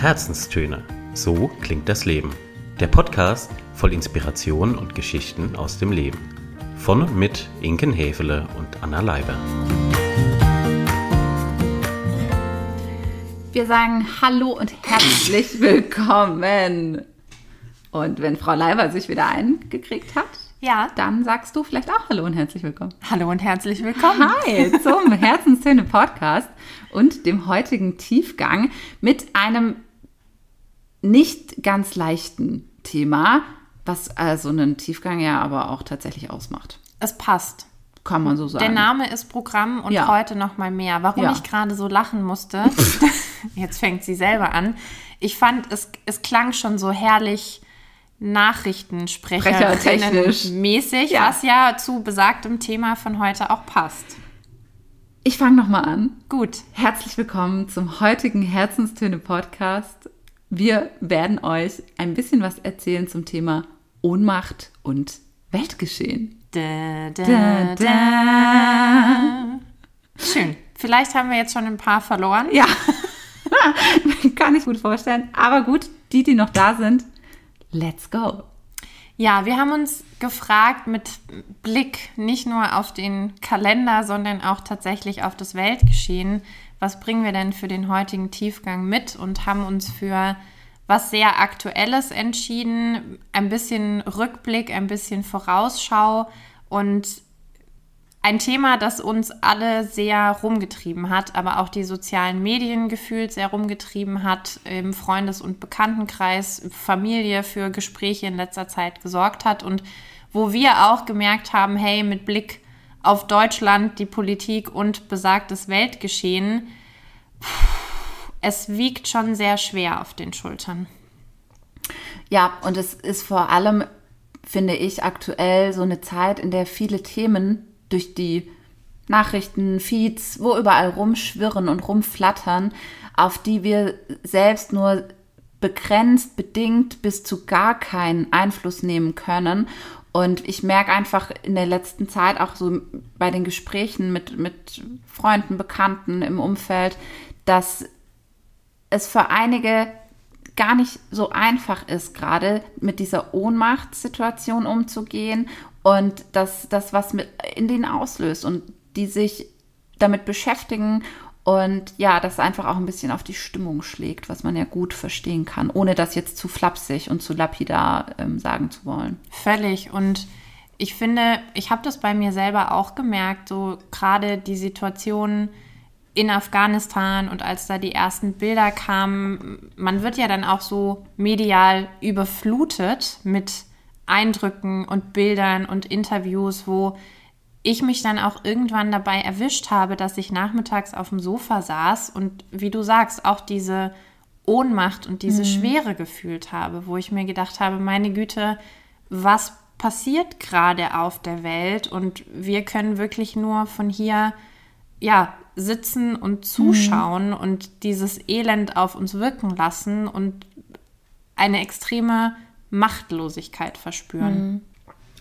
Herzenstöne. So klingt das Leben. Der Podcast voll Inspiration und Geschichten aus dem Leben. Von und mit Inken Hefele und Anna Leiber. Wir sagen Hallo und herzlich willkommen. Und wenn Frau Leiber sich wieder eingekriegt hat, Ja. dann sagst du vielleicht auch Hallo und herzlich willkommen. Hallo und herzlich willkommen. Hi zum Herzenstöne Podcast und dem heutigen Tiefgang mit einem nicht ganz leichten Thema, was also einen Tiefgang ja aber auch tatsächlich ausmacht. Es passt. Kann man so sagen. Der Name ist Programm und Ja. heute noch mal mehr. Warum Ja. ich gerade so lachen musste, jetzt fängt sie selber an. Ich fand, es, es klang schon so herrlich Sprechertechnisch. Nachrichtensprecherinnen-mäßig, Ja. was ja zu besagtem Thema von heute auch passt. Ich fange nochmal an. Gut. Herzlich willkommen zum heutigen Herzenstöne Podcast. Wir werden euch ein bisschen was erzählen zum Thema Ohnmacht und Weltgeschehen. Da, da, Da. Schön. Vielleicht haben wir jetzt schon ein paar verloren. Ja, kann ich gut vorstellen. Aber gut, die, die noch da sind, let's go. Ja, wir haben uns gefragt mit Blick nicht nur auf den Kalender, sondern auch tatsächlich auf das Weltgeschehen, was bringen wir denn für den heutigen Tiefgang mit und haben uns für was sehr Aktuelles entschieden, ein bisschen Rückblick, ein bisschen Vorausschau und ein Thema, das uns alle sehr rumgetrieben hat, aber auch die sozialen Medien gefühlt sehr rumgetrieben hat, im Freundes- und Bekanntenkreis, Familie für Gespräche in letzter Zeit gesorgt hat und wo wir auch gemerkt haben, hey, mit Blick auf Deutschland, die Politik und besagtes Weltgeschehen, es wiegt schon sehr schwer auf den Schultern. Ja, und es ist vor allem, finde ich, aktuell so eine Zeit, in der viele Themen durch die Nachrichten, Feeds, wo überall rumschwirren und rumflattern, auf die wir selbst nur begrenzt, bedingt bis zu gar keinen Einfluss nehmen können. Und ich merke einfach in der letzten Zeit auch so bei den Gesprächen mit, mit Freunden, Bekannten im Umfeld, dass es für einige gar nicht so einfach ist, gerade mit dieser Ohnmachtssituation umzugehen und das, das was mit in denen auslöst und die sich damit beschäftigen und ja, das einfach auch ein bisschen auf die Stimmung schlägt, was man ja gut verstehen kann, ohne das jetzt zu flapsig und zu lapidar ähm, sagen zu wollen. Völlig. Und ich finde, ich habe das bei mir selber auch gemerkt, so gerade die Situation in Afghanistan und als da die ersten Bilder kamen, man wird ja dann auch so medial überflutet mit Eindrücken und Bildern und Interviews, wo ich mich dann auch irgendwann dabei erwischt habe, dass ich nachmittags auf dem Sofa saß und wie du sagst, auch diese Ohnmacht und diese Schwere gefühlt habe, wo ich mir gedacht habe, meine Güte, was passiert gerade auf der Welt? Und wir können wirklich nur von hier ja sitzen und zuschauen und dieses Elend auf uns wirken lassen und eine extreme Machtlosigkeit verspüren.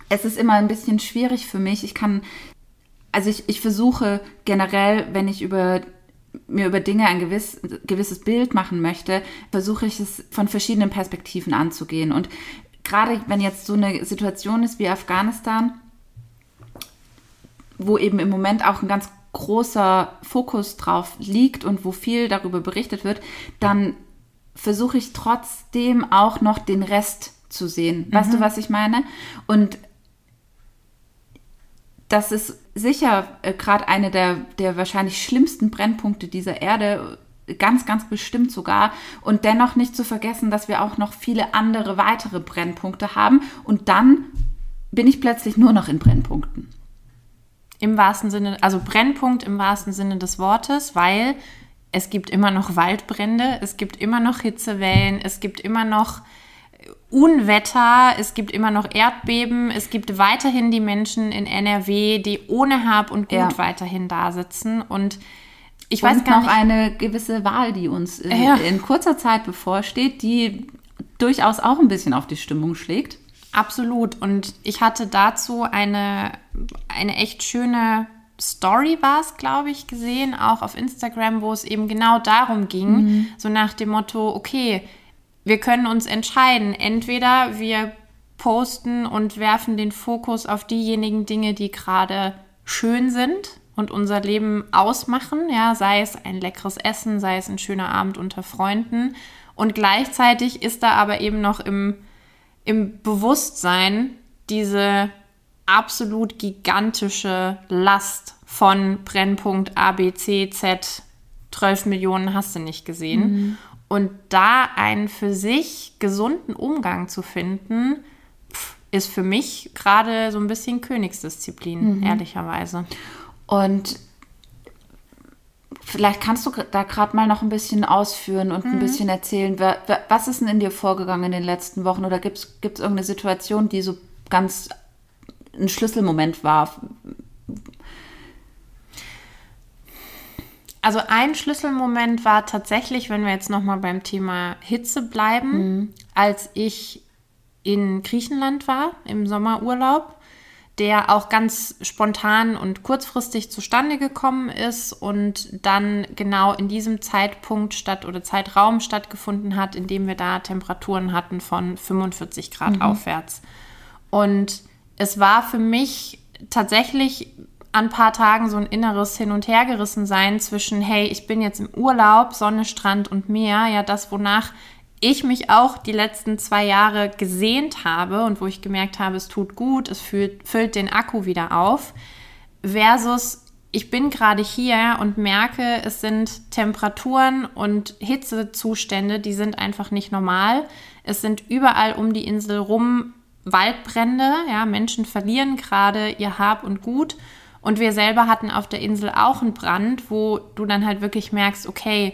Es ist immer ein bisschen schwierig für mich. Ich kann, also ich, ich versuche generell, wenn ich über mir über Dinge ein gewiss, gewisses Bild machen möchte, versuche ich es von verschiedenen Perspektiven anzugehen. Und gerade wenn jetzt so eine Situation ist wie Afghanistan, wo eben im Moment auch ein ganz großer Fokus drauf liegt und wo viel darüber berichtet wird, dann versuche ich trotzdem auch noch den Rest zu sehen. Weißt du, was ich meine? Und das ist sicher äh, gerade eine der, der wahrscheinlich schlimmsten Brennpunkte dieser Erde, ganz, ganz bestimmt sogar. Und dennoch nicht zu vergessen, dass wir auch noch viele andere weitere Brennpunkte haben. Und dann bin ich plötzlich nur noch in Brennpunkten. Im wahrsten Sinne, also Brennpunkt im wahrsten Sinne des Wortes, weil es gibt immer noch Waldbrände, es gibt immer noch Hitzewellen, es gibt immer noch Unwetter, es gibt immer noch Erdbeben, es gibt weiterhin die Menschen in NRW, die ohne Hab und Gut Ja. weiterhin da sitzen. Und ich Und weiß gar noch nicht. eine gewisse Wahl, die uns in, Ja. in kurzer Zeit bevorsteht, die durchaus auch ein bisschen auf die Stimmung schlägt. Absolut. Und ich hatte dazu eine, eine echt schöne Story war es, glaube ich, gesehen, auch auf Instagram, wo es eben genau darum ging, mhm. so nach dem Motto, okay, wir können uns entscheiden, entweder wir posten und werfen den Fokus auf diejenigen Dinge, die gerade schön sind und unser Leben ausmachen, ja, sei es ein leckeres Essen, sei es ein schöner Abend unter Freunden. Und gleichzeitig ist da aber eben noch im, im Bewusstsein diese absolut gigantische Last von Brennpunkt A, B, C, Z, 12 Millionen hast du nicht gesehen. Mhm. Und da einen für sich gesunden Umgang zu finden, ist für mich gerade so ein bisschen Königsdisziplin, mhm. ehrlicherweise. Und vielleicht kannst du da gerade mal noch ein bisschen ausführen und mhm. ein bisschen erzählen, was ist denn in dir vorgegangen in den letzten Wochen? Oder gibt es irgendeine Situation, die so ganz ein Schlüsselmoment war? Also ein Schlüsselmoment war tatsächlich, wenn wir jetzt noch mal beim Thema Hitze bleiben, mhm. als ich in Griechenland war im Sommerurlaub, der auch ganz spontan und kurzfristig zustande gekommen ist und dann genau in diesem Zeitpunkt statt oder Zeitraum stattgefunden hat, in dem wir da Temperaturen hatten von 45 Grad mhm. aufwärts. Und es war für mich tatsächlich an ein paar Tagen so ein inneres Hin- und Hergerissen sein zwischen, hey, ich bin jetzt im Urlaub, Sonne, Strand und Meer, ja, das, wonach ich mich auch die letzten zwei Jahre gesehnt habe und wo ich gemerkt habe, es tut gut, es füllt, füllt den Akku wieder auf, versus ich bin gerade hier und merke, es sind Temperaturen und Hitzezustände, die sind einfach nicht normal. Es sind überall um die Insel rum Waldbrände, ja, Menschen verlieren gerade ihr Hab und Gut. Und wir selber hatten auf der Insel auch einen Brand, wo du dann halt wirklich merkst, okay,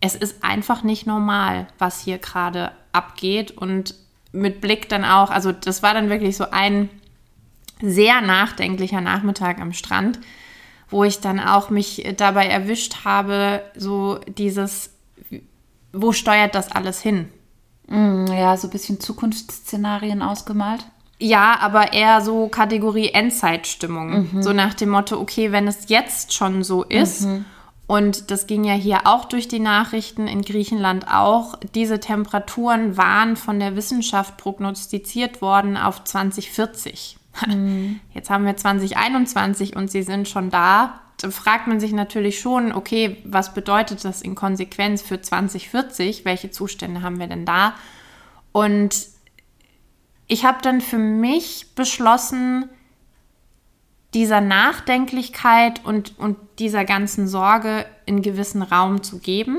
es ist einfach nicht normal, was hier gerade abgeht. Und mit Blick dann auch, also das war dann wirklich so ein sehr nachdenklicher Nachmittag am Strand, wo ich dann auch mich dabei erwischt habe, so dieses, wo steuert das alles hin? Mm, ja, so ein bisschen Zukunftsszenarien ausgemalt. Ja, aber eher so Kategorie Endzeitstimmung. Mhm. So nach dem Motto, okay, wenn es jetzt schon so ist mhm. Und das ging ja hier auch durch die Nachrichten, in Griechenland auch. Diese Temperaturen waren von der Wissenschaft prognostiziert worden auf 2040. Mhm. Jetzt haben wir 2021 und sie sind schon da. Da fragt man sich natürlich schon, okay, was bedeutet das in Konsequenz für 2040? Welche Zustände haben wir denn da? Und ich habe dann für mich beschlossen, dieser Nachdenklichkeit und, und dieser ganzen Sorge in gewissen Raum zu geben.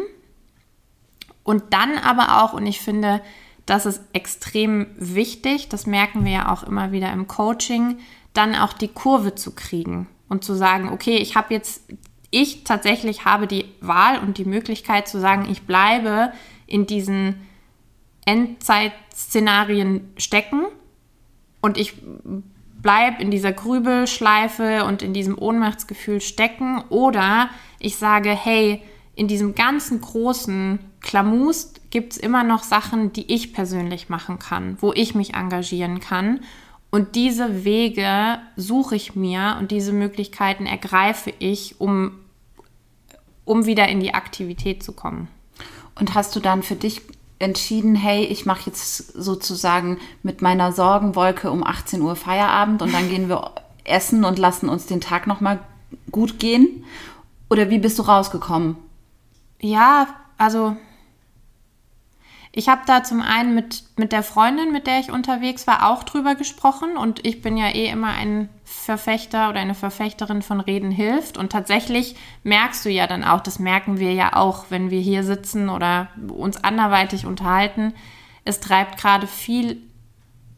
Und dann aber auch, und ich finde, das ist extrem wichtig, das merken wir ja auch immer wieder im Coaching, dann auch die Kurve zu kriegen und zu sagen, okay, ich habe jetzt, ich tatsächlich habe die Wahl und die Möglichkeit zu sagen, ich bleibe in diesen Endzeitszenarien stecken und ich bleib in dieser Grübelschleife und in diesem Ohnmachtsgefühl stecken oder ich sage, hey, in diesem ganzen großen Klamus gibt es immer noch Sachen, die ich persönlich machen kann, wo ich mich engagieren kann. Und diese Wege suche ich mir und diese Möglichkeiten ergreife ich, um, um wieder in die Aktivität zu kommen. Und hast du dann für dich entschieden, hey, ich mache jetzt sozusagen mit meiner Sorgenwolke um 18 Uhr Feierabend und dann gehen wir essen und lassen uns den Tag nochmal gut gehen? Oder wie bist du rausgekommen? Ja, also ich habe da zum einen mit, mit der Freundin, mit der ich unterwegs war, auch drüber gesprochen. Und ich bin ja eh immer ein Verfechter oder eine Verfechterin von Reden hilft. Und tatsächlich merkst du ja dann auch, das merken wir ja auch, wenn wir hier sitzen oder uns anderweitig unterhalten. Es treibt gerade viel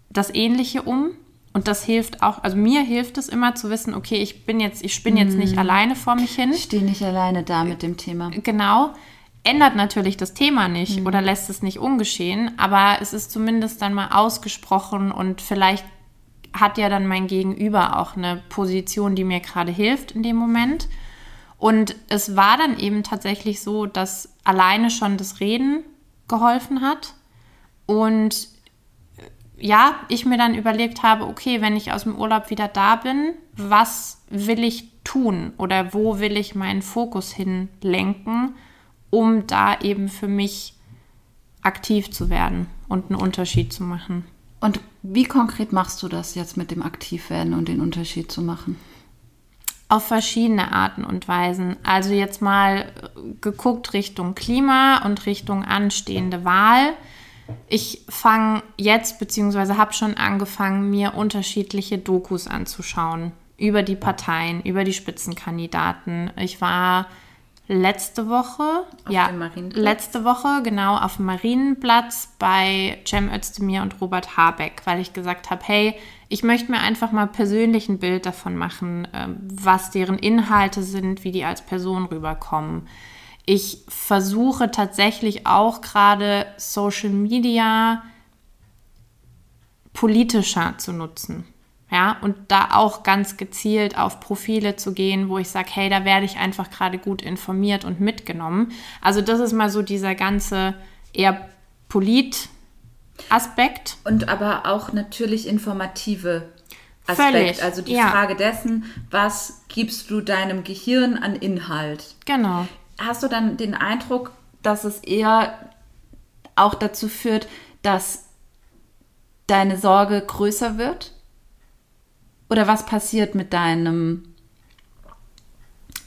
das Ähnliche um. Und das hilft auch, also mir hilft es immer zu wissen, okay, ich bin jetzt, ich spinne jetzt nicht mm. alleine vor mich hin. Ich stehe nicht alleine da mit dem Thema. Genau ändert natürlich das Thema nicht mhm. oder lässt es nicht ungeschehen, aber es ist zumindest dann mal ausgesprochen und vielleicht hat ja dann mein Gegenüber auch eine Position, die mir gerade hilft in dem Moment. Und es war dann eben tatsächlich so, dass alleine schon das Reden geholfen hat und ja, ich mir dann überlegt habe, okay, wenn ich aus dem Urlaub wieder da bin, was will ich tun oder wo will ich meinen Fokus hinlenken, um da eben für mich aktiv zu werden und einen Unterschied zu machen. Und wie konkret machst du das jetzt mit dem Aktivwerden und den Unterschied zu machen? Auf verschiedene Arten und Weisen. Also jetzt mal geguckt Richtung Klima und Richtung anstehende Wahl. Ich fange jetzt beziehungsweise habe schon angefangen, mir unterschiedliche Dokus anzuschauen über die Parteien, über die Spitzenkandidaten. Ich war letzte Woche, Auf ja, letzte Woche genau auf dem Marienplatz bei Cem Özdemir und Robert Habeck, weil ich gesagt habe, hey, ich möchte mir einfach mal persönlich ein Bild davon machen, ähm, was deren Inhalte sind, wie die als Person rüberkommen. Ich versuche tatsächlich auch gerade Social Media politischer zu nutzen. Ja, und da auch ganz gezielt auf Profile zu gehen, wo ich sage, hey, da werde ich einfach gerade gut informiert und mitgenommen. Also das ist mal so dieser ganze eher Polit-Aspekt. Und aber auch natürlich informative Aspekt. Völlig, Also die ja. Frage dessen, was gibst du deinem Gehirn an Inhalt? Genau. Hast du dann den Eindruck, dass es eher auch dazu führt, dass deine Sorge größer wird? Oder was passiert mit deinem,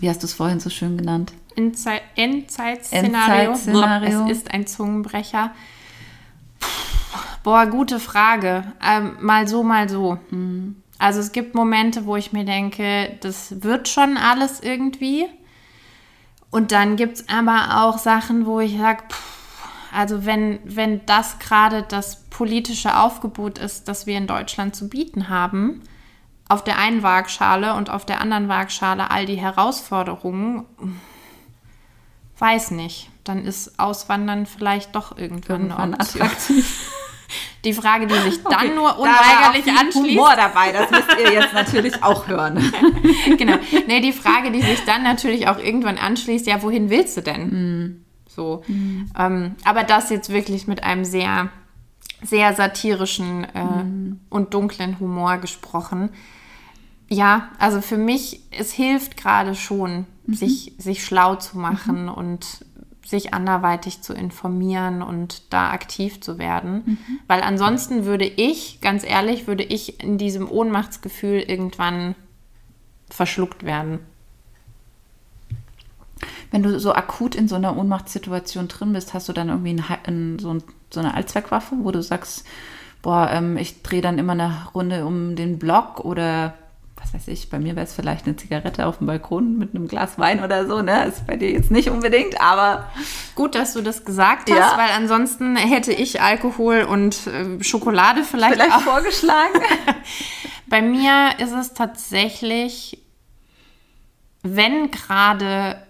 wie hast du es vorhin so schön genannt? Endzei- Endzeitszenario. Endzeitszenario. Es ist ein Zungenbrecher. Boah, gute Frage. Ähm, mal so, mal so. Also es gibt Momente, wo ich mir denke, das wird schon alles irgendwie. Und dann gibt es aber auch Sachen, wo ich sage, also wenn, wenn das gerade das politische Aufgebot ist, das wir in Deutschland zu bieten haben, auf der einen Waagschale und auf der anderen Waagschale all die Herausforderungen, weiß nicht. Dann ist Auswandern vielleicht doch irgendwann Irgendwann eine Option. attraktiv. Die Frage, die sich dann Okay, nur da war unweigerlich auch anschließt. Humor dabei, das müsst ihr jetzt natürlich auch hören. genau. Nee, die Frage, die sich dann natürlich auch irgendwann anschließt, ja, wohin willst du denn? So. Ähm, aber das jetzt wirklich mit einem sehr, sehr satirischen äh, und dunklen Humor gesprochen. Ja, also für mich, es hilft gerade schon, sich, sich schlau zu machen und sich anderweitig zu informieren und da aktiv zu werden. Weil ansonsten würde ich, ganz ehrlich, würde ich in diesem Ohnmachtsgefühl irgendwann verschluckt werden. Wenn du so akut in so einer Ohnmachtssituation drin bist, hast du dann irgendwie ein, Hi- ein, so, ein, so eine Allzweckwaffe, wo du sagst, boah, ähm, ich drehe dann immer eine Runde um den Block oder was weiß ich, bei mir wäre es vielleicht eine Zigarette auf dem Balkon mit einem Glas Wein oder so, ne? Ist bei dir jetzt nicht unbedingt, aber Gut, dass du das gesagt hast, Ja. weil ansonsten hätte ich Alkohol und äh, Schokolade vielleicht, vielleicht auch. vorgeschlagen. Bei mir ist es tatsächlich, wenn gerade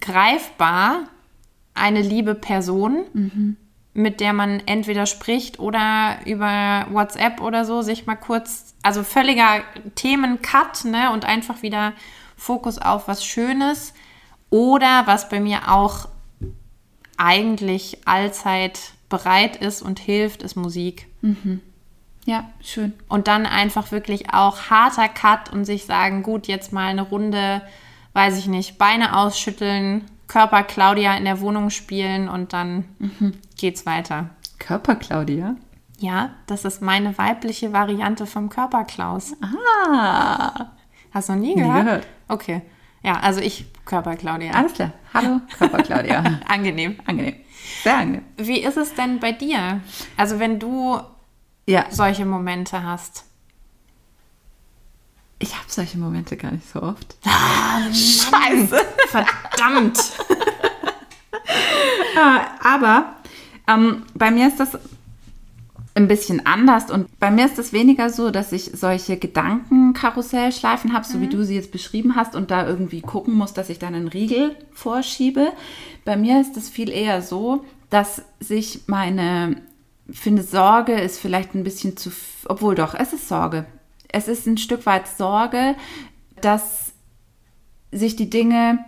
greifbar, eine liebe Person, mit der man entweder spricht oder über WhatsApp oder so sich mal kurz, also völliger Themencut, ne, und einfach wieder Fokus auf was Schönes. Oder was bei mir auch eigentlich allzeit bereit ist und hilft, ist Musik. ja, schön. Und dann einfach wirklich auch harter Cut und sich sagen, gut, jetzt mal eine Runde, weiß ich nicht, Beine ausschütteln, Körper Claudia in der Wohnung spielen und dann geht's weiter. Körper, Claudia. Ja, das ist meine weibliche Variante vom Körperklaus. Ah, Hast du noch nie gehört? gehört. Okay. Ja, also ich Körper Claudia. alles klar. Hallo, Körper, Claudia. Angenehm. angenehm. Sehr angenehm. Wie ist es denn bei dir? Also wenn du Ja, solche Momente hast. Ich habe solche Momente gar nicht so oft. Scheiße. Verdammt. Ja, aber ähm, bei mir ist das ein bisschen anders und bei mir ist es weniger so, dass ich solche Gedankenkarussellschleifen habe, so wie du sie jetzt beschrieben hast und da irgendwie gucken muss, dass ich dann einen Riegel vorschiebe. Bei mir ist es viel eher so, dass sich meine, finde Sorge ist vielleicht ein bisschen zu, obwohl doch, es ist Sorge. Es ist ein Stück weit Sorge, dass sich die Dinge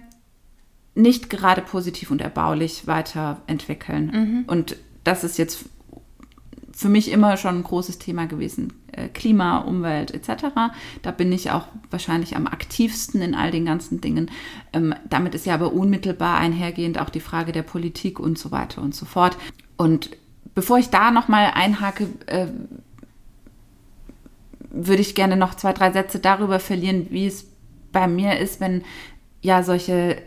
nicht gerade positiv und erbaulich weiterentwickeln. Und das ist jetzt für mich immer schon ein großes Thema gewesen. Äh, Klima, Umwelt etc. Da bin ich auch wahrscheinlich am aktivsten in all den ganzen Dingen. Ähm, damit ist ja aber unmittelbar einhergehend auch die Frage der Politik und so weiter und so fort. Und bevor ich da nochmal einhake, äh, würde ich gerne noch zwei, drei Sätze darüber verlieren, wie es bei mir ist, wenn ja solche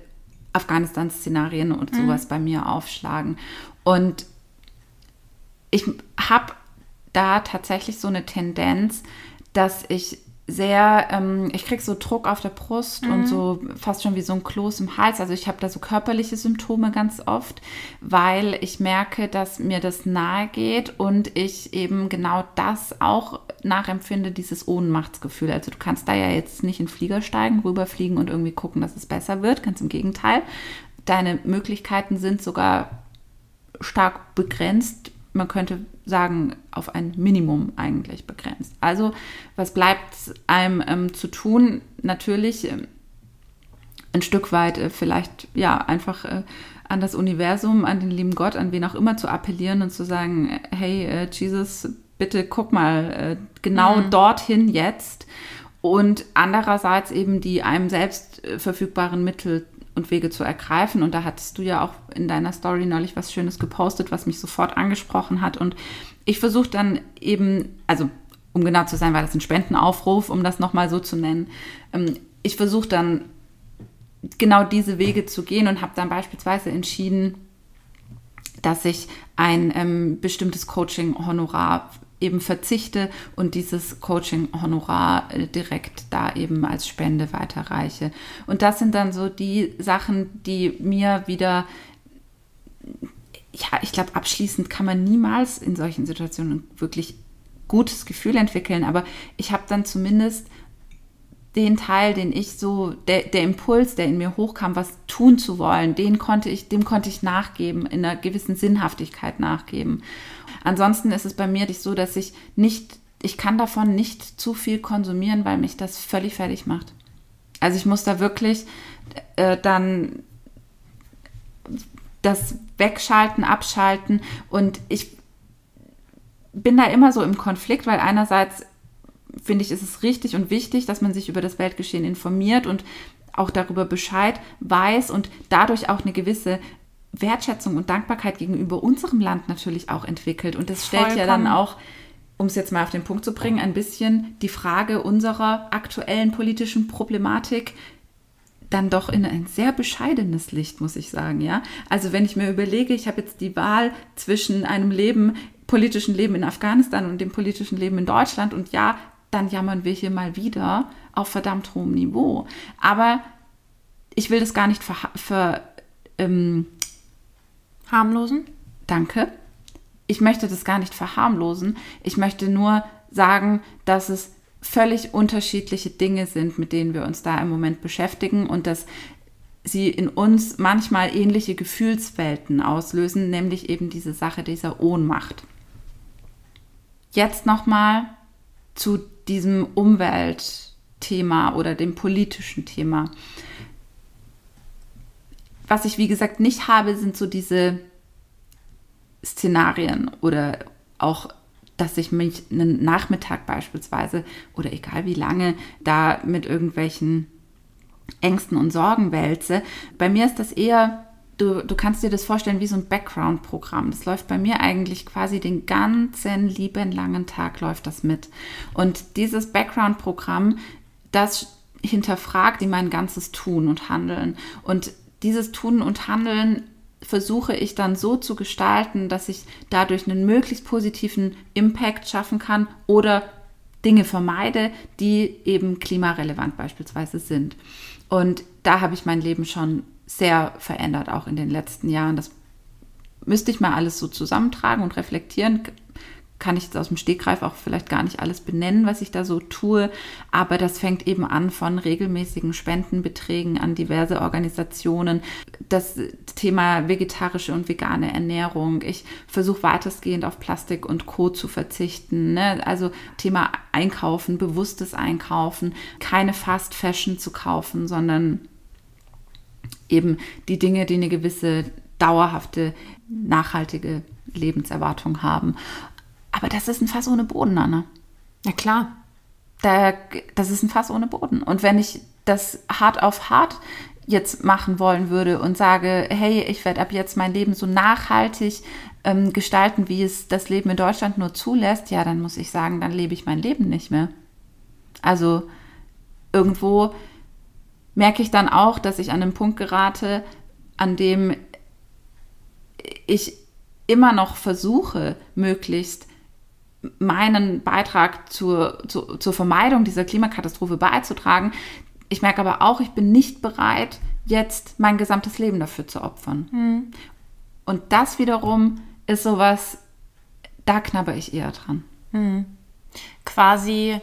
Afghanistan-Szenarien und mhm. sowas mhm. bei mir aufschlagen. Und ich habe da tatsächlich so eine Tendenz, dass ich sehr, ähm, ich kriege so Druck auf der Brust mhm. und so fast schon wie so ein Kloß im Hals. Also ich habe da so körperliche Symptome ganz oft, weil ich merke, dass mir das nahe geht und ich eben genau das auch nachempfinde, dieses Ohnmachtsgefühl. Also du kannst da ja jetzt nicht in den Flieger steigen, rüberfliegen und irgendwie gucken, dass es besser wird. Ganz im Gegenteil. Deine Möglichkeiten sind sogar stark begrenzt. Man könnte sagen, auf ein Minimum eigentlich begrenzt. Also, was bleibt einem ähm, zu tun? Natürlich äh, ein Stück weit äh, vielleicht, ja, einfach äh, an das Universum, an den lieben Gott, an wen auch immer zu appellieren und zu sagen, hey, äh, Jesus, bitte guck mal äh, genau mhm. dorthin jetzt. Und andererseits eben die einem selbst äh, verfügbaren Mittel und Wege zu ergreifen. Und da hattest du ja auch in deiner Story neulich was Schönes gepostet, was mich sofort angesprochen hat. Und ich versuche dann eben, also um genau zu sein, war das ein Spendenaufruf, um das nochmal so zu nennen. Ähm, ich versuche dann genau diese Wege zu gehen und habe dann beispielsweise entschieden, dass ich ein ähm, bestimmtes Coaching-Honorar eben verzichte und dieses Coaching-Honorar äh, direkt da eben als Spende weiterreiche. Und das sind dann so die Sachen, die mir wieder, ja, ich glaube, abschließend kann man niemals in solchen Situationen wirklich gutes Gefühl entwickeln, aber ich habe dann zumindest den Teil, den ich so, der, der Impuls, der in mir hochkam, was tun zu wollen, den konnte ich, dem konnte ich nachgeben, in einer gewissen Sinnhaftigkeit nachgeben. Ansonsten ist es bei mir so, dass ich nicht, ich kann davon nicht zu viel konsumieren, weil mich das völlig fertig macht. Also ich muss da wirklich äh, dann das wegschalten, abschalten und ich bin da immer so im Konflikt, weil einerseits finde ich, ist es richtig und wichtig, dass man sich über das Weltgeschehen informiert und auch darüber Bescheid weiß und dadurch auch eine gewisse Wertschätzung und Dankbarkeit gegenüber unserem Land natürlich auch entwickelt. Und das stellt Vollkommen. ja dann auch, um es jetzt mal auf den Punkt zu bringen, ein bisschen die Frage unserer aktuellen politischen Problematik dann doch in ein sehr bescheidenes Licht, muss ich sagen, ja. Also wenn ich mir überlege, ich habe jetzt die Wahl zwischen einem Leben, politischen Leben in Afghanistan und dem politischen Leben in Deutschland und ja, dann jammern wir hier mal wieder auf verdammt hohem Niveau. Aber ich will das gar nicht ver, ver ähm, Harmlosen? Danke. Ich möchte das gar nicht verharmlosen. Ich möchte nur sagen, dass es völlig unterschiedliche Dinge sind, mit denen wir uns da im Moment beschäftigen und dass sie in uns manchmal ähnliche Gefühlswelten auslösen, nämlich eben diese Sache dieser Ohnmacht. Jetzt nochmal zu diesem Umweltthema oder dem politischen Thema was ich wie gesagt nicht habe, sind so diese Szenarien oder auch, dass ich mich einen Nachmittag beispielsweise oder egal wie lange da mit irgendwelchen Ängsten und Sorgen wälze. Bei mir ist das eher, du, du kannst dir das vorstellen wie so ein Background-Programm. Das läuft bei mir eigentlich quasi den ganzen lieben langen Tag läuft das mit. Und dieses Background-Programm, das hinterfragt mein ganzes Tun und Handeln. Und dieses Tun und Handeln versuche ich dann so zu gestalten, dass ich dadurch einen möglichst positiven Impact schaffen kann oder Dinge vermeide, die eben klimarelevant beispielsweise sind. Und da habe ich mein Leben schon sehr verändert, auch in den letzten Jahren. Das müsste ich mal alles so zusammentragen und reflektieren kann ich jetzt aus dem Stegreif auch vielleicht gar nicht alles benennen, was ich da so tue, aber das fängt eben an von regelmäßigen Spendenbeträgen an diverse Organisationen. Das Thema vegetarische und vegane Ernährung. Ich versuche weitestgehend auf Plastik und Co. zu verzichten. Ne? Also Thema Einkaufen, bewusstes Einkaufen, keine Fast Fashion zu kaufen, sondern eben die Dinge, die eine gewisse dauerhafte, nachhaltige Lebenserwartung haben. Aber das ist ein Fass ohne Boden, Anna. Ja, klar. Da, das ist ein Fass ohne Boden. Und wenn ich das hart auf hart jetzt machen wollen würde und sage, hey, ich werde ab jetzt mein Leben so nachhaltig ähm, gestalten, wie es das Leben in Deutschland nur zulässt, ja, dann muss ich sagen, dann lebe ich mein Leben nicht mehr. Also irgendwo merke ich dann auch, dass ich an einen Punkt gerate, an dem ich immer noch versuche, möglichst meinen Beitrag zur, zur, zur Vermeidung dieser Klimakatastrophe beizutragen. Ich merke aber auch, ich bin nicht bereit, jetzt mein gesamtes Leben dafür zu opfern. Mhm. Und das wiederum ist sowas, da knabber ich eher dran. Mhm. Quasi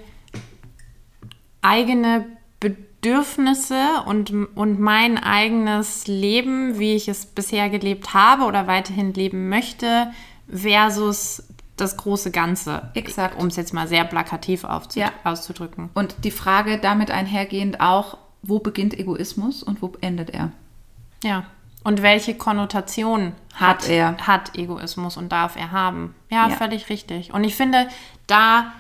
eigene Bedürfnisse und, und mein eigenes Leben, wie ich es bisher gelebt habe oder weiterhin leben möchte, versus das große Ganze. Exakt. Um es jetzt mal sehr plakativ ja. auszudrücken. Und die Frage damit einhergehend auch, wo beginnt Egoismus und wo endet er? Ja. Und welche Konnotation hat, hat er? Hat Egoismus und darf er haben? Ja, ja, völlig richtig. Und ich finde, da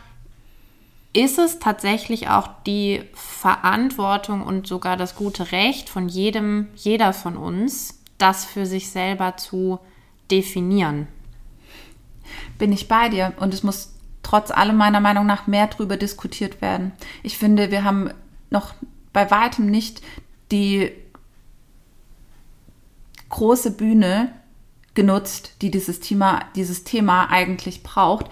ist es tatsächlich auch die Verantwortung und sogar das gute Recht von jedem, jeder von uns, das für sich selber zu definieren. Bin ich bei dir und es muss trotz allem meiner Meinung nach mehr darüber diskutiert werden. Ich finde, wir haben noch bei weitem nicht die große Bühne genutzt, die dieses Thema, dieses Thema eigentlich braucht.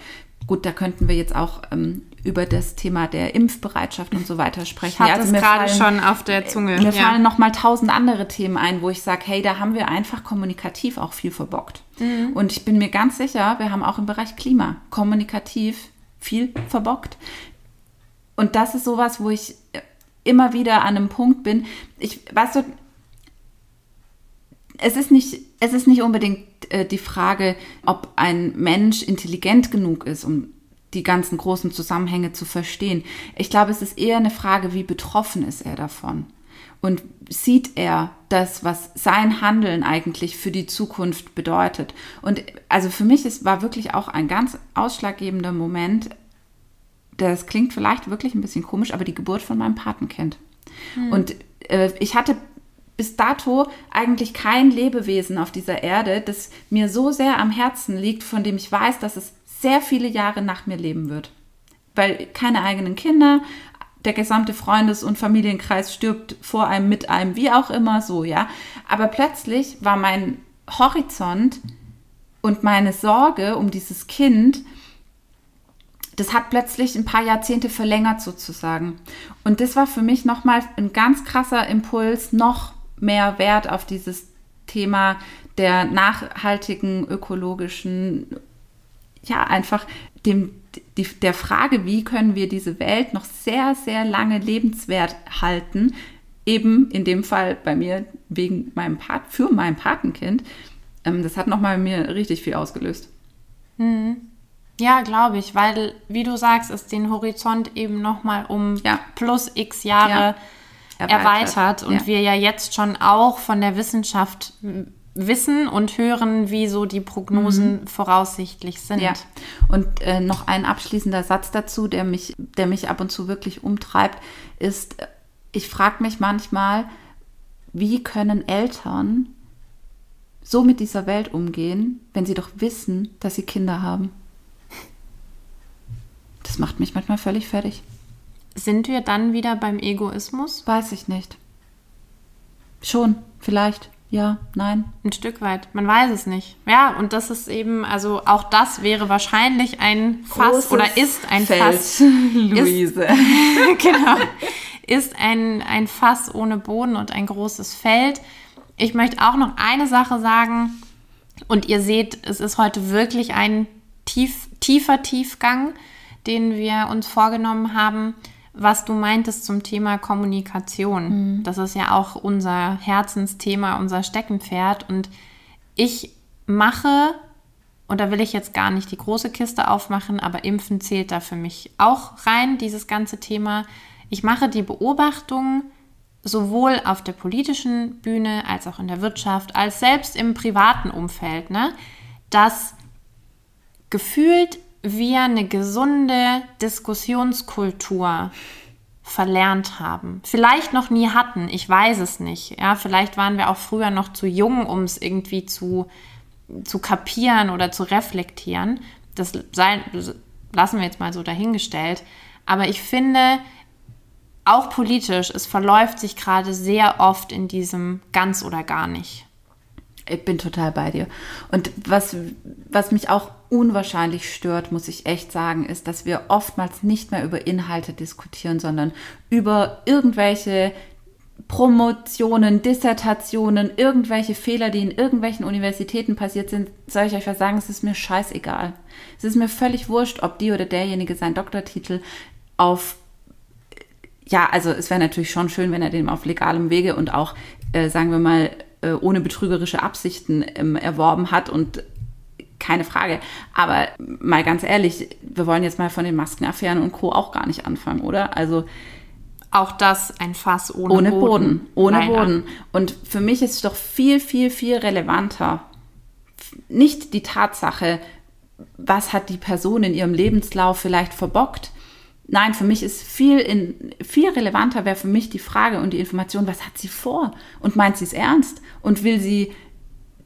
Gut, da könnten wir jetzt auch ähm, über das Thema der Impfbereitschaft und so weiter sprechen. Hat ja, also gerade schon auf der Zunge. Mir ja. fallen noch mal tausend andere Themen ein, wo ich sage, hey, da haben wir einfach kommunikativ auch viel verbockt. Mhm. Und ich bin mir ganz sicher, wir haben auch im Bereich Klima kommunikativ viel verbockt. Und das ist sowas, wo ich immer wieder an einem Punkt bin. Ich, weißt du, es ist nicht, es ist nicht unbedingt äh, die Frage, ob ein Mensch intelligent genug ist, um die ganzen großen Zusammenhänge zu verstehen. Ich glaube, es ist eher eine Frage, wie betroffen ist er davon? Und sieht er das, was sein Handeln eigentlich für die Zukunft bedeutet? Und also für mich ist, war wirklich auch ein ganz ausschlaggebender Moment, das klingt vielleicht wirklich ein bisschen komisch, aber die Geburt von meinem Patenkind. Hm. Und äh, ich hatte bis dato eigentlich kein Lebewesen auf dieser Erde, das mir so sehr am Herzen liegt, von dem ich weiß, dass es sehr viele Jahre nach mir leben wird. Weil keine eigenen Kinder, der gesamte Freundes- und Familienkreis stirbt vor einem, mit einem, wie auch immer so, ja. Aber plötzlich war mein Horizont und meine Sorge um dieses Kind, das hat plötzlich ein paar Jahrzehnte verlängert sozusagen. Und das war für mich nochmal ein ganz krasser Impuls, noch mehr Wert auf dieses Thema der nachhaltigen, ökologischen ja, einfach dem, die, der Frage, wie können wir diese Welt noch sehr, sehr lange lebenswert halten, eben in dem Fall bei mir wegen meinem Pat für mein Patenkind, ähm, das hat nochmal mir richtig viel ausgelöst. Mhm. Ja, glaube ich, weil, wie du sagst, es den Horizont eben nochmal um ja. plus x Jahre ja. erweitert. erweitert. und ja. wir ja jetzt schon auch von der Wissenschaft wissen und hören, wie so die Prognosen mhm. voraussichtlich sind. Ja. Und äh, noch ein abschließender Satz dazu, der mich, der mich ab und zu wirklich umtreibt, ist, ich frage mich manchmal, wie können Eltern so mit dieser Welt umgehen, wenn sie doch wissen, dass sie Kinder haben? Das macht mich manchmal völlig fertig. Sind wir dann wieder beim Egoismus? Weiß ich nicht. Schon, vielleicht. Ja, nein. Ein Stück weit. Man weiß es nicht. Ja, und das ist eben, also auch das wäre wahrscheinlich ein Fass Großes oder ist ein Feld, Fass. Luise. Ist, genau. Ist ein, ein Fass ohne Boden und ein großes Feld. Ich möchte auch noch eine Sache sagen. Und ihr seht, es ist heute wirklich ein tief, tiefer Tiefgang, den wir uns vorgenommen haben was du meintest zum Thema Kommunikation. Mhm. Das ist ja auch unser Herzensthema, unser Steckenpferd. Und ich mache, und da will ich jetzt gar nicht die große Kiste aufmachen, aber Impfen zählt da für mich auch rein, dieses ganze Thema. Ich mache die Beobachtung, sowohl auf der politischen Bühne als auch in der Wirtschaft, als selbst im privaten Umfeld, ne, dass gefühlt wir eine gesunde Diskussionskultur verlernt haben. Vielleicht noch nie hatten, ich weiß es nicht. Ja, vielleicht waren wir auch früher noch zu jung, um es irgendwie zu, zu kapieren oder zu reflektieren. Das sei, lassen wir jetzt mal so dahingestellt. Aber ich finde, auch politisch, es verläuft sich gerade sehr oft in diesem ganz oder gar nicht. Ich bin total bei dir. Und was, was mich auch unwahrscheinlich stört, muss ich echt sagen, ist, dass wir oftmals nicht mehr über Inhalte diskutieren, sondern über irgendwelche Promotionen, Dissertationen, irgendwelche Fehler, die in irgendwelchen Universitäten passiert sind, soll ich euch was sagen, es ist mir scheißegal. Es ist mir völlig wurscht, ob die oder derjenige seinen Doktortitel auf, ja, also es wäre natürlich schon schön, wenn er den auf legalem Wege und auch, äh, sagen wir mal, äh, ohne betrügerische Absichten ähm, erworben hat und keine Frage. Aber mal ganz ehrlich, wir wollen jetzt mal von den Maskenaffären und Co. auch gar nicht anfangen, oder? Also auch das ein Fass ohne, ohne Boden. Boden. Ohne Leider. Boden. Und für mich ist es doch viel, viel, viel relevanter. Nicht die Tatsache, was hat die Person in ihrem Lebenslauf vielleicht verbockt. Nein, für mich ist viel, in, viel relevanter wäre für mich die Frage und die Information, was hat sie vor? Und meint sie es ernst? Und will sie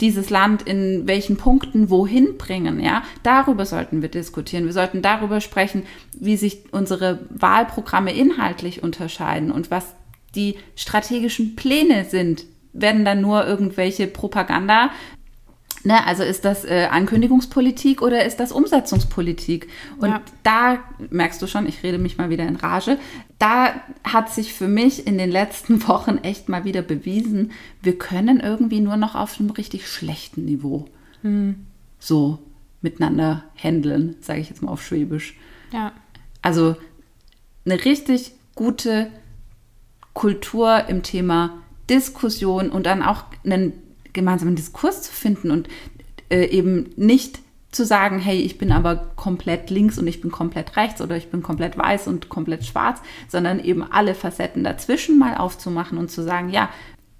dieses Land in welchen Punkten wohin bringen. Ja, darüber sollten wir diskutieren. Wir sollten darüber sprechen, wie sich unsere Wahlprogramme inhaltlich unterscheiden und was die strategischen Pläne sind. Werden dann nur irgendwelche Propaganda Ne, also ist das äh, Ankündigungspolitik oder ist das Umsetzungspolitik? Und ja. da merkst du schon, ich rede mich mal wieder in Rage. Da hat sich für mich in den letzten Wochen echt mal wieder bewiesen, wir können irgendwie nur noch auf einem richtig schlechten Niveau hm. so miteinander handeln, sage ich jetzt mal auf Schwäbisch. Ja. Also eine richtig gute Kultur im Thema Diskussion und dann auch einen gemeinsamen Diskurs zu finden und äh, eben nicht zu sagen, hey, ich bin aber komplett links und ich bin komplett rechts oder ich bin komplett weiß und komplett schwarz, sondern eben alle Facetten dazwischen mal aufzumachen und zu sagen, ja,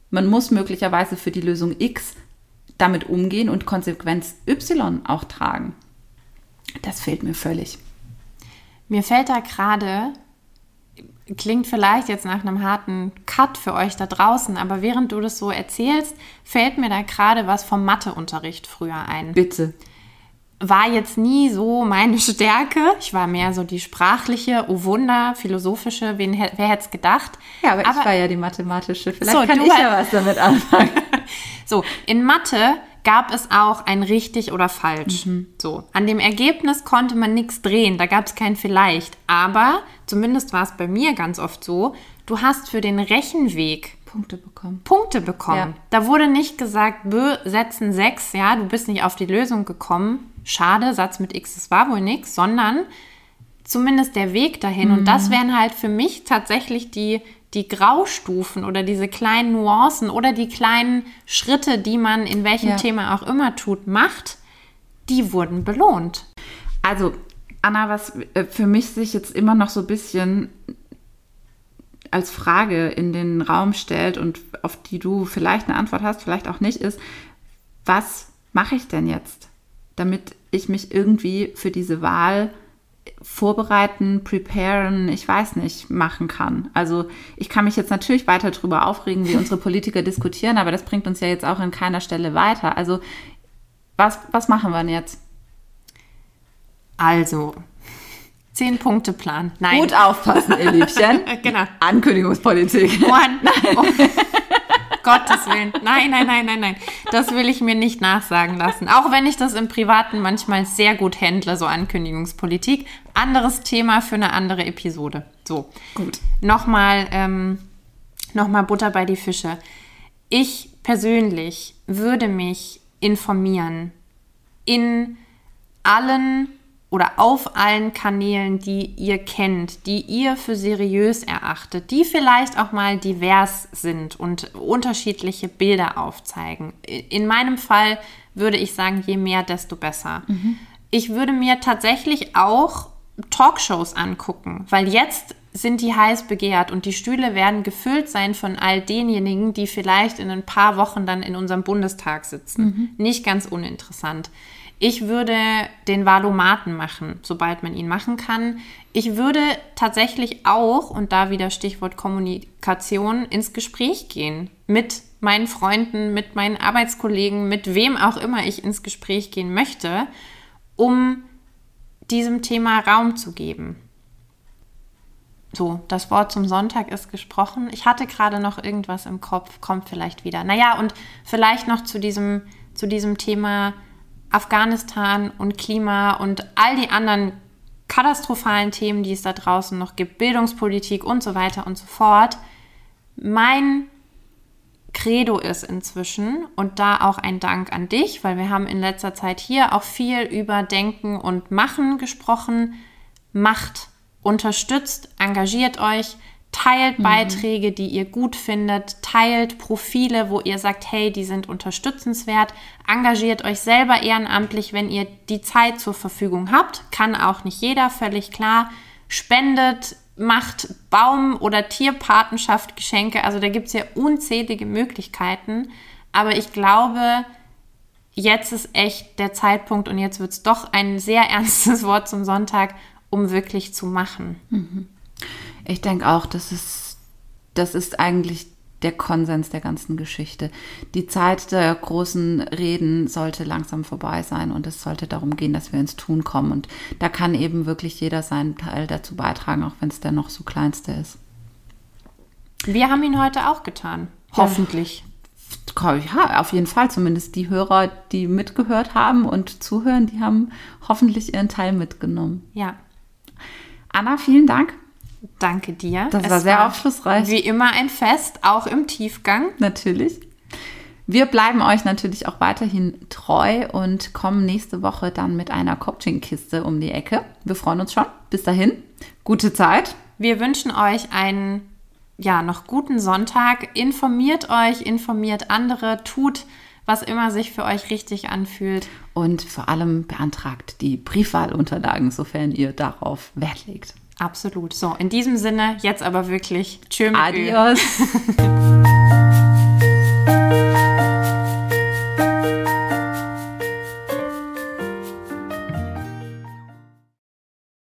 man muss möglicherweise für die Lösung X damit umgehen und Konsequenz Y auch tragen. Das fehlt mir völlig. Mir fällt da gerade klingt vielleicht jetzt nach einem harten Cut für euch da draußen, aber während du das so erzählst, fällt mir da gerade was vom Matheunterricht früher ein. Bitte. War jetzt nie so meine Stärke. Ich war mehr so die sprachliche, oh Wunder, philosophische, wen, wer hätte es gedacht. Ja, aber, aber, ich war ja die mathematische. Vielleicht so, kann ich ja was damit anfangen. so, in Mathe gab es auch ein richtig oder falsch. Mhm. So, an dem Ergebnis konnte man nichts drehen, da gab es kein vielleicht. Aber, zumindest war es bei mir ganz oft so, du hast für den Rechenweg Punkte bekommen. Punkte bekommen. Ja. Da wurde nicht gesagt, bö, setzen sechs, ja, du bist nicht auf die Lösung gekommen. Schade, Satz mit X, das war wohl nichts, sondern zumindest der Weg dahin. Mhm. Und das mhm. wären halt für mich tatsächlich die, die Graustufen oder diese kleinen Nuancen oder die kleinen Schritte, die man in welchem ja. Thema auch immer tut, macht, die wurden belohnt. Also, Anna, was äh, für mich sich jetzt immer noch so ein bisschen als Frage in den Raum stellt und auf die du vielleicht eine Antwort hast, vielleicht auch nicht, ist, was mache ich denn jetzt, damit ich mich irgendwie für diese Wahl vorbereiten, preparen, ich weiß nicht, machen kann. Also ich kann mich jetzt natürlich weiter darüber aufregen, wie unsere Politiker diskutieren, aber das bringt uns ja jetzt auch an keiner Stelle weiter. Also was, was machen wir denn jetzt? Also, zehn Punkte Plan. Nein. Gut aufpassen, ihr Liebchen. genau. Ankündigungspolitik. One. Oh. Gottes Willen. Nein, nein, nein, nein, nein. Das will ich mir nicht nachsagen lassen. Auch wenn ich das im Privaten manchmal sehr gut händle, so Ankündigungspolitik. Anderes Thema für eine andere Episode. So. Gut. Nochmal, ähm, nochmal Butter bei die Fische. Ich persönlich würde mich informieren in allen oder auf allen Kanälen, die ihr kennt, die ihr für seriös erachtet, die vielleicht auch mal divers sind und unterschiedliche Bilder aufzeigen. In meinem Fall würde ich sagen, je mehr, desto besser. Mhm. Ich würde mir tatsächlich auch Talkshows angucken, weil jetzt sind die heiß begehrt und die Stühle werden gefüllt sein von all denjenigen, die vielleicht in ein paar Wochen dann in unserem Bundestag sitzen. Mhm. Nicht ganz uninteressant Ich würde den Valomaten machen, sobald man ihn machen kann. Ich würde tatsächlich auch, und da wieder Stichwort Kommunikation, ins Gespräch gehen mit meinen Freunden, mit meinen Arbeitskollegen, mit wem auch immer ich ins Gespräch gehen möchte, um diesem Thema Raum zu geben. So, das Wort zum Sonntag ist gesprochen. Ich hatte gerade noch irgendwas im Kopf, kommt vielleicht wieder. Naja, und vielleicht noch zu diesem, zu diesem Thema Afghanistan und Klima und all die anderen katastrophalen Themen, die es da draußen noch gibt, Bildungspolitik und so weiter und so fort. Mein Credo ist inzwischen und da auch ein Dank an dich, weil wir haben in letzter Zeit hier auch viel über Denken und Machen gesprochen. Macht unterstützt, engagiert euch, teilt mhm. Beiträge, die ihr gut findet, teilt Profile, wo ihr sagt, hey, die sind unterstützenswert, engagiert euch selber ehrenamtlich, wenn ihr die Zeit zur Verfügung habt, kann auch nicht jeder, völlig klar, spendet, macht Baum- oder Tierpatenschaft Geschenke, also da gibt es ja unzählige Möglichkeiten, aber ich glaube, jetzt ist echt der Zeitpunkt und jetzt wird es doch ein sehr ernstes Wort zum Sonntag, um wirklich zu machen. Mhm. Ich denke auch, das ist, das ist eigentlich der Konsens der ganzen Geschichte. Die Zeit der großen Reden sollte langsam vorbei sein und es sollte darum gehen, dass wir ins Tun kommen. Und da kann eben wirklich jeder seinen Teil dazu beitragen, auch wenn es der noch so kleinste ist. Wir haben ihn heute auch getan. Hoffentlich. Ja, auf jeden Fall. Zumindest die Hörer, die mitgehört haben und zuhören, die haben hoffentlich ihren Teil mitgenommen. Ja, Anna, vielen Dank. Danke dir. Das es war sehr war aufschlussreich. Wie immer ein Fest, auch im Tiefgang. Natürlich. Wir bleiben euch natürlich auch weiterhin treu und kommen nächste Woche dann mit einer Coaching-Kiste um die Ecke. Wir freuen uns schon. Bis dahin, gute Zeit. Wir wünschen euch einen ja, noch guten Sonntag. Informiert euch, informiert andere, tut was immer sich für euch richtig anfühlt. Und vor allem beantragt die Briefwahlunterlagen, sofern ihr darauf Wert legt. Absolut. So, in diesem Sinne, jetzt aber wirklich. Tschüss. Adios.